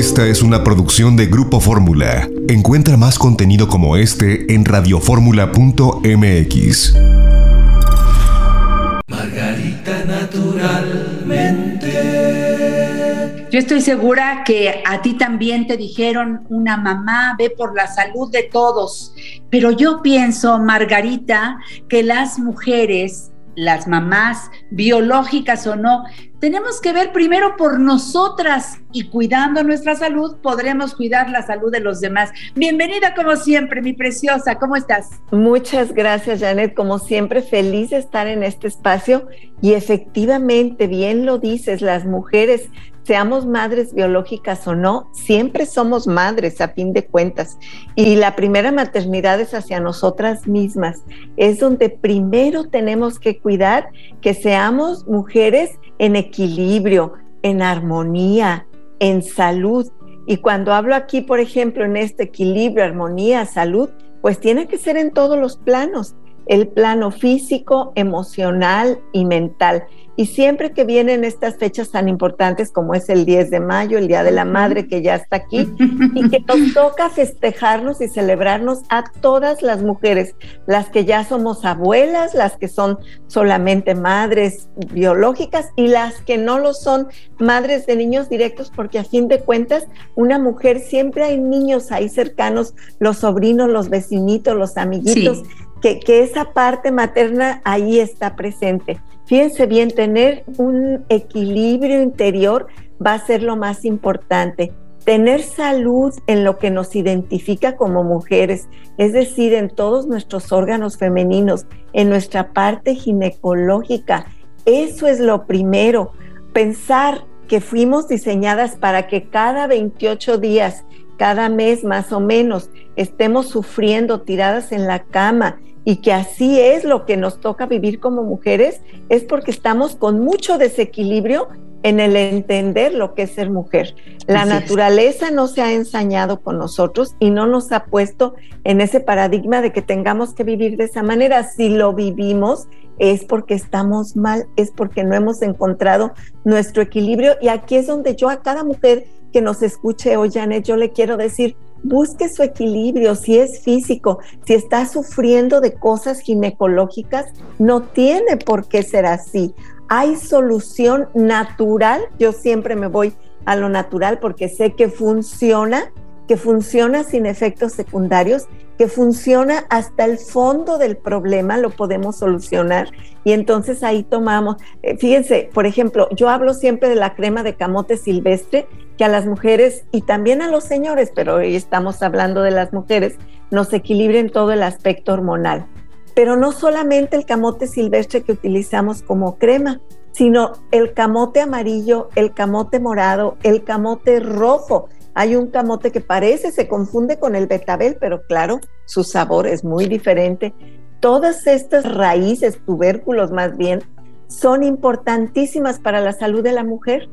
Esta es una producción de Grupo Fórmula. Encuentra más contenido como este en radioformula.mx. Margarita naturalmente. Yo estoy segura que a ti también te dijeron una mamá, ve por la salud de todos. Pero yo pienso, Margarita, que las mujeres las mamás, biológicas o no, tenemos que ver primero por nosotras y cuidando nuestra salud podremos cuidar la salud de los demás. Bienvenida como siempre, mi preciosa, ¿cómo estás? Muchas gracias, Janet. Como siempre, feliz de estar en este espacio y efectivamente, bien lo dices, las mujeres seamos madres biológicas o no, siempre somos madres a fin de cuentas. Y la primera maternidad es hacia nosotras mismas. Es donde primero tenemos que cuidar que seamos mujeres en equilibrio, en armonía, en salud. Y cuando hablo aquí, por ejemplo, en este equilibrio, armonía, salud, pues tiene que ser en todos los planos, el plano físico, emocional y mental. Y siempre que vienen estas fechas tan importantes como es el 10 de mayo, el Día de la Madre que ya está aquí, y que nos toca festejarnos y celebrarnos a todas las mujeres, las que ya somos abuelas, las que son solamente madres biológicas y las que no lo son madres de niños directos, porque a fin de cuentas, una mujer siempre hay niños ahí cercanos, los sobrinos, los vecinitos, los amiguitos. Que, que, esa parte materna ahí está presente. Fíjense bien, tener un equilibrio interior va a ser lo más importante. Tener salud en lo que nos identifica como mujeres, es decir, en todos nuestros órganos femeninos, en nuestra parte ginecológica. Eso es lo primero. Pensar que fuimos diseñadas para que cada 28 días, cada mes más o menos, estemos sufriendo tiradas en la cama y que así es lo que nos toca vivir como mujeres, es porque estamos con mucho desequilibrio en el entender lo que es ser mujer. La naturaleza no se ha ensañado con nosotros y no nos ha puesto en ese paradigma de que tengamos que vivir de esa manera. Si lo vivimos es porque estamos mal, es porque no hemos encontrado nuestro equilibrio y aquí es donde yo a cada mujer que nos escuche hoy, Janet, yo le quiero decir, busque su equilibrio, si es físico, si está sufriendo de cosas ginecológicas, no tiene por qué ser así. Hay solución natural, yo siempre me voy a lo natural porque sé que funciona, que funciona sin efectos secundarios, que funciona hasta el fondo del problema, lo podemos solucionar y entonces ahí tomamos, eh, fíjense, por ejemplo, yo hablo siempre de la crema de camote silvestre, que a las mujeres y también a los señores, pero hoy estamos hablando de las mujeres, nos equilibren todo el aspecto hormonal. Pero no solamente el camote silvestre que utilizamos como crema, sino el camote amarillo, el camote morado, el camote rojo. Hay un camote que parece, se confunde con el betabel, pero claro, su sabor es muy diferente. Todas estas raíces, tubérculos más bien, son importantísimas para la salud de la mujer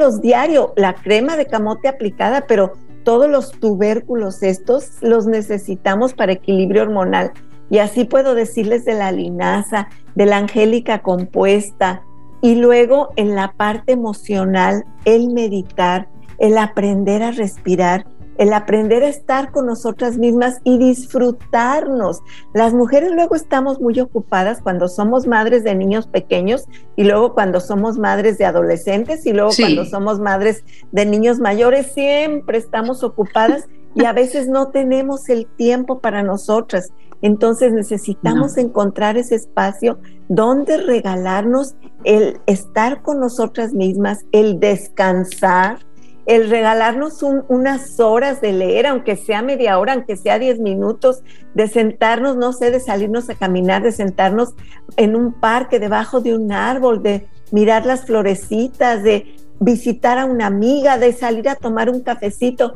los diario, la crema de camote aplicada, pero todos los tubérculos estos los necesitamos para equilibrio hormonal. Y así puedo decirles de la linaza, de la angélica compuesta. Y luego en la parte emocional, el meditar, el aprender a respirar, el aprender a estar con nosotras mismas y disfrutarnos. Las mujeres luego estamos muy ocupadas cuando somos madres de niños pequeños y luego cuando somos madres de adolescentes y luego cuando somos madres de niños mayores, siempre estamos ocupadas y a veces no tenemos el tiempo para nosotras. Entonces necesitamos encontrar ese espacio donde regalarnos el estar con nosotras mismas, el descansar, el regalarnos unas horas de leer, aunque sea media hora, aunque sea diez minutos, de sentarnos, no sé, de salirnos a caminar, de sentarnos en un parque, debajo de un árbol, de mirar las florecitas, de visitar a una amiga, de salir a tomar un cafecito,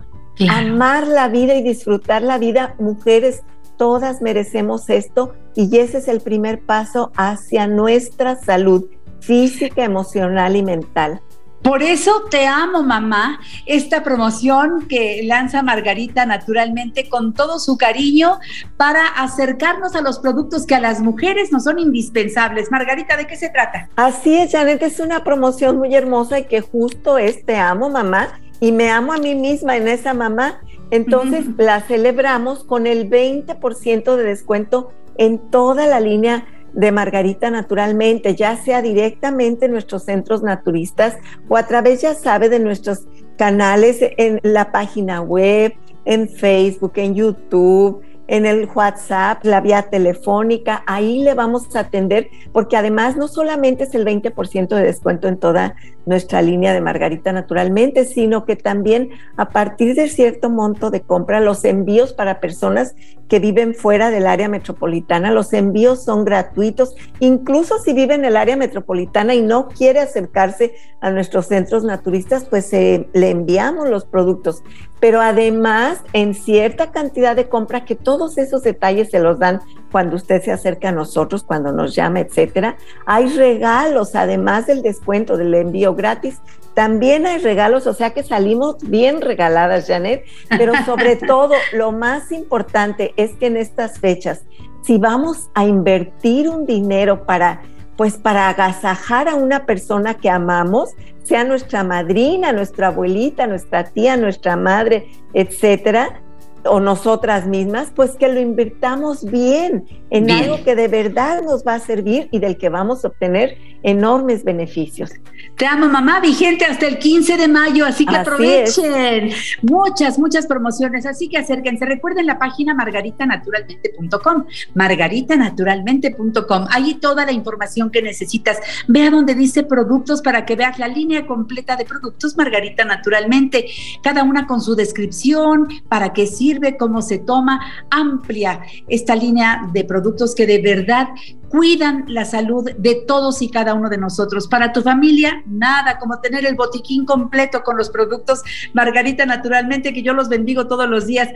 amar la vida y disfrutar la vida. Mujeres, todas merecemos esto y ese es el primer paso hacia nuestra salud física, emocional y mental. Por eso te amo, mamá, esta promoción que lanza Margarita naturalmente con todo su cariño para acercarnos a los productos que a las mujeres nos son indispensables. Margarita, ¿de qué se trata? Así es, Janet, es una promoción muy hermosa y que justo es Te amo, mamá y me amo a mí misma en esa mamá, entonces la celebramos con el 20% de descuento en toda la línea de Margarita naturalmente, ya sea directamente en nuestros centros naturistas o a través, ya sabe, de nuestros canales en la página web, en Facebook, en YouTube, en el WhatsApp, la vía telefónica, ahí le vamos a atender, porque además no solamente es el 20% de descuento en toda nuestra línea de Margarita naturalmente, sino que también a partir de cierto monto de compra, los envíos para personas que viven fuera del área metropolitana, los envíos son gratuitos, incluso si vive en el área metropolitana y no quiere acercarse a nuestros centros naturistas, pues le enviamos los productos. Pero además en cierta cantidad de compra, que todos esos detalles se los dan cuando usted se acerca a nosotros, cuando nos llama, etcétera. Hay regalos, además del descuento del envío gratis, también hay regalos, o sea que salimos bien regaladas, Janet, pero sobre todo lo más importante es que en estas fechas, si vamos a invertir un dinero para pues para agasajar a una persona que amamos, sea nuestra madrina, nuestra abuelita, nuestra tía, nuestra madre, etcétera, o nosotras mismas, pues que lo invirtamos bien en algo que de verdad nos va a servir y del que vamos a obtener enormes beneficios. Te amo, mamá, vigente hasta el 15 de mayo, así que aprovechen. Muchas, muchas promociones, así que acérquense. Recuerden la página margaritanaturalmente.com, margaritanaturalmente.com. Ahí toda la información que necesitas. Vea donde dice productos para que veas la línea completa de productos Margarita Naturalmente, cada una con su descripción, para qué sirve, cómo se toma, amplia esta línea de productos que de verdad cuidan la salud de todos y cada uno de nosotros. Para tu familia, nada como tener el botiquín completo con los productos Margarita naturalmente, que yo los bendigo todos los días.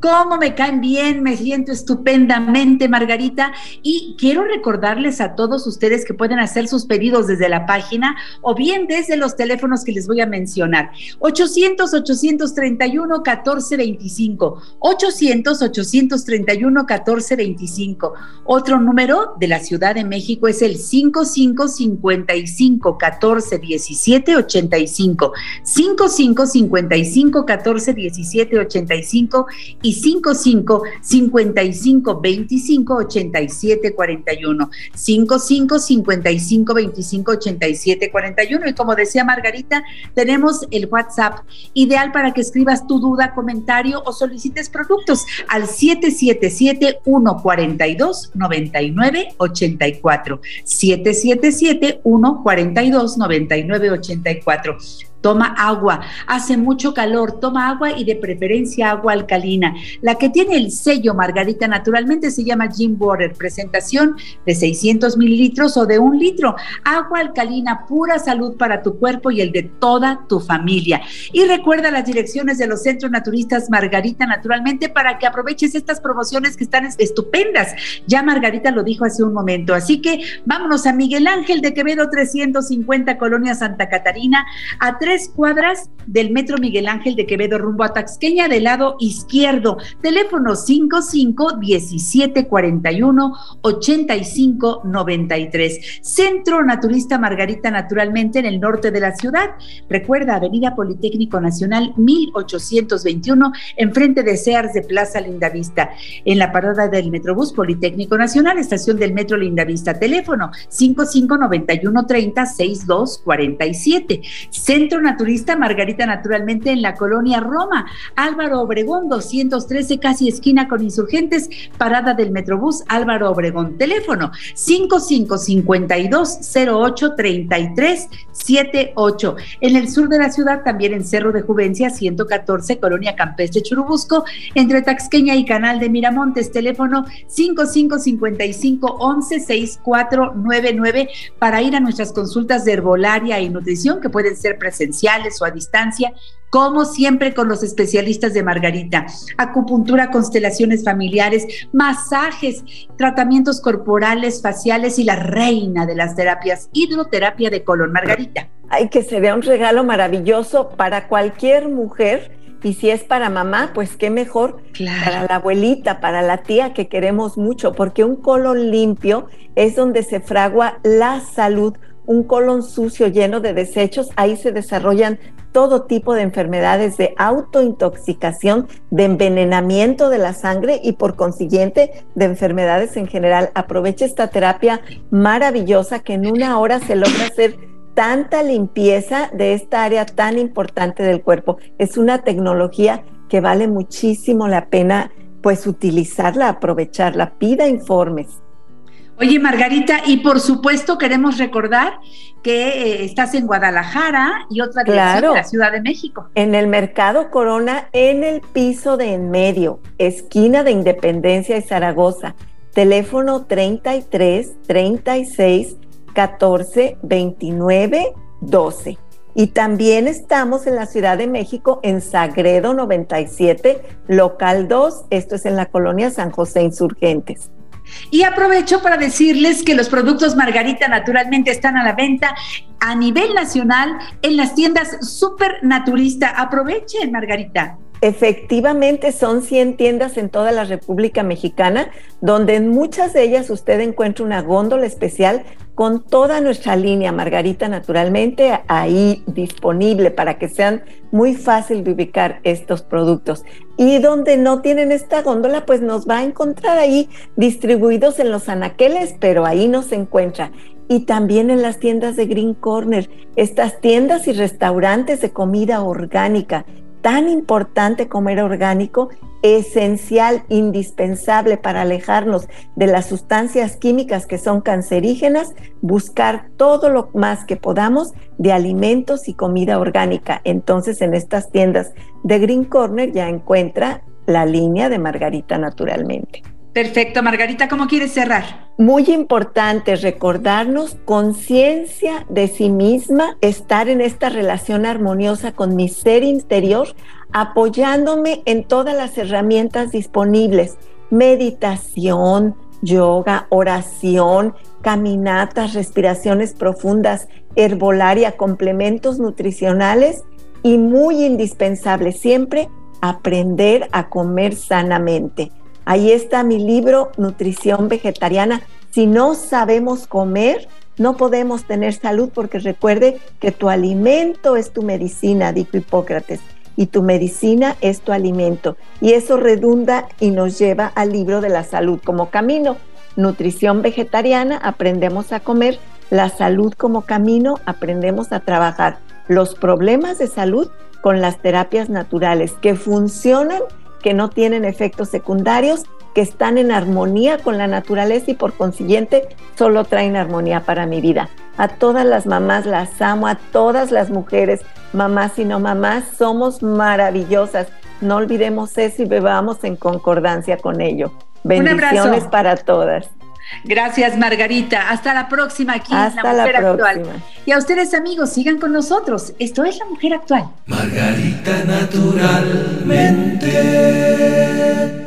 Cómo me caen bien, me siento estupendamente, Margarita. Y quiero recordarles a todos ustedes que pueden hacer sus pedidos desde la página o bien desde los teléfonos que les voy a mencionar. 800-831-1425. 800-831-1425. Otro número de la Ciudad de México es el 5555 14 17 85, 55 55 14 17 85 y 55 55 25 87 41, 55 55 25 87 41 y como decía Margarita, tenemos el WhatsApp ideal para que escribas tu duda, comentario o solicites productos al 777 142 99 84 777 142 99 84 Toma agua, hace mucho calor, toma agua y de preferencia agua alcalina. La que tiene el sello Margarita naturalmente se llama Jim Water, presentación de 600 mililitros o de un litro. Agua alcalina, pura salud para tu cuerpo y el de toda tu familia. Y recuerda las direcciones de los centros naturistas Margarita naturalmente para que aproveches estas promociones que están estupendas. Ya Margarita lo dijo hace un momento. Así que vámonos a Miguel Ángel de Quevedo 350 Colonia Santa Catarina a tres cuadras del Metro Miguel Ángel de Quevedo rumbo a Taxqueña del lado izquierdo. Teléfono 55 17 41 85 93. Centro Naturista Margarita Naturalmente en el norte de la ciudad. Recuerda Avenida Politécnico Nacional 1821 enfrente de Sears de Plaza Lindavista. En la parada del Metrobús Politécnico Nacional, estación del Metro Lindavista. Teléfono 55 91 30 62 47. Centro Naturista Margarita Naturalmente en la colonia Roma. Álvaro Obregón 213, casi esquina con insurgentes, parada del Metrobús Álvaro Obregón. Teléfono 5552 08 33 78. En el sur de la ciudad, también en Cerro de Juvencia 114, colonia Campestre Churubusco, entre Taxqueña y Canal de Miramontes. Teléfono 5555 11 6499 para ir a nuestras consultas de herbolaria y nutrición que pueden ser presentadas o a distancia, como siempre con los especialistas de Margarita. Acupuntura, constelaciones familiares, masajes, tratamientos corporales, faciales y la reina de las terapias, hidroterapia de colon. Margarita. Ay, que se vea un regalo maravilloso para cualquier mujer. Y si es para mamá, pues qué mejor para la abuelita, para la tía que queremos mucho, porque un colon limpio es donde se fragua la salud un colon sucio lleno de desechos, ahí se desarrollan todo tipo de enfermedades de autointoxicación, de envenenamiento de la sangre y por consiguiente de enfermedades en general. Aproveche esta terapia maravillosa que en una hora se logra hacer tanta limpieza de esta área tan importante del cuerpo. Es una tecnología que vale muchísimo la pena pues utilizarla, aprovecharla. Pida informes. Oye, Margarita, y por supuesto queremos recordar que eh, estás en Guadalajara y otra dirección en la Ciudad de México. En el Mercado Corona, en el piso de en medio, esquina de Independencia y Zaragoza. Teléfono 33 36 14 29 12. Y también estamos en la Ciudad de México, en Sagredo 97, local 2. Esto es en la colonia San José Insurgentes. Y aprovecho para decirles que los productos Margarita naturalmente están a la venta a nivel nacional en las tiendas Super Naturista. Aprovechen, Margarita. Efectivamente, son 100 tiendas en toda la República Mexicana, donde en muchas de ellas usted encuentra una góndola especial con toda nuestra línea Margarita naturalmente ahí disponible para que sean muy fácil de ubicar estos productos. Y donde no tienen esta góndola, pues nos va a encontrar ahí distribuidos en los anaqueles, pero ahí no se encuentra y también en las tiendas de Green Corner, estas tiendas y restaurantes de comida orgánica tan importante comer orgánico, esencial, indispensable para alejarnos de las sustancias químicas que son cancerígenas, buscar todo lo más que podamos de alimentos y comida orgánica. Entonces en estas tiendas de Green Corner ya encuentra la línea de Margarita naturalmente. Perfecto, Margarita, ¿cómo quieres cerrar? Muy importante recordarnos conciencia de sí misma, estar en esta relación armoniosa con mi ser interior, apoyándome en todas las herramientas disponibles, meditación, yoga, oración, caminatas, respiraciones profundas, herbolaria, complementos nutricionales y muy indispensable siempre aprender a comer sanamente. Ahí está mi libro, Nutrición Vegetariana. Si no sabemos comer, no podemos tener salud porque recuerde que tu alimento es tu medicina, dijo Hipócrates, y tu medicina es tu alimento. Y eso redunda y nos lleva al libro de la salud como camino. Nutrición vegetariana, aprendemos a comer. La salud como camino, aprendemos a trabajar los problemas de salud con las terapias naturales que funcionan que no tienen efectos secundarios, que están en armonía con la naturaleza y por consiguiente solo traen armonía para mi vida. A todas las mamás las amo, a todas las mujeres, mamás y no mamás, somos maravillosas. No olvidemos eso y bebamos en concordancia con ello. Bendiciones para todas. Gracias, Margarita. Hasta la próxima aquí en La Mujer Actual. Y a ustedes, amigos, sigan con nosotros. Esto es La Mujer Actual. Margarita Naturalmente.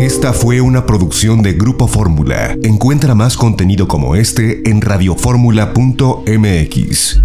Esta fue una producción de Grupo Fórmula. Encuentra más contenido como este en radioformula.mx.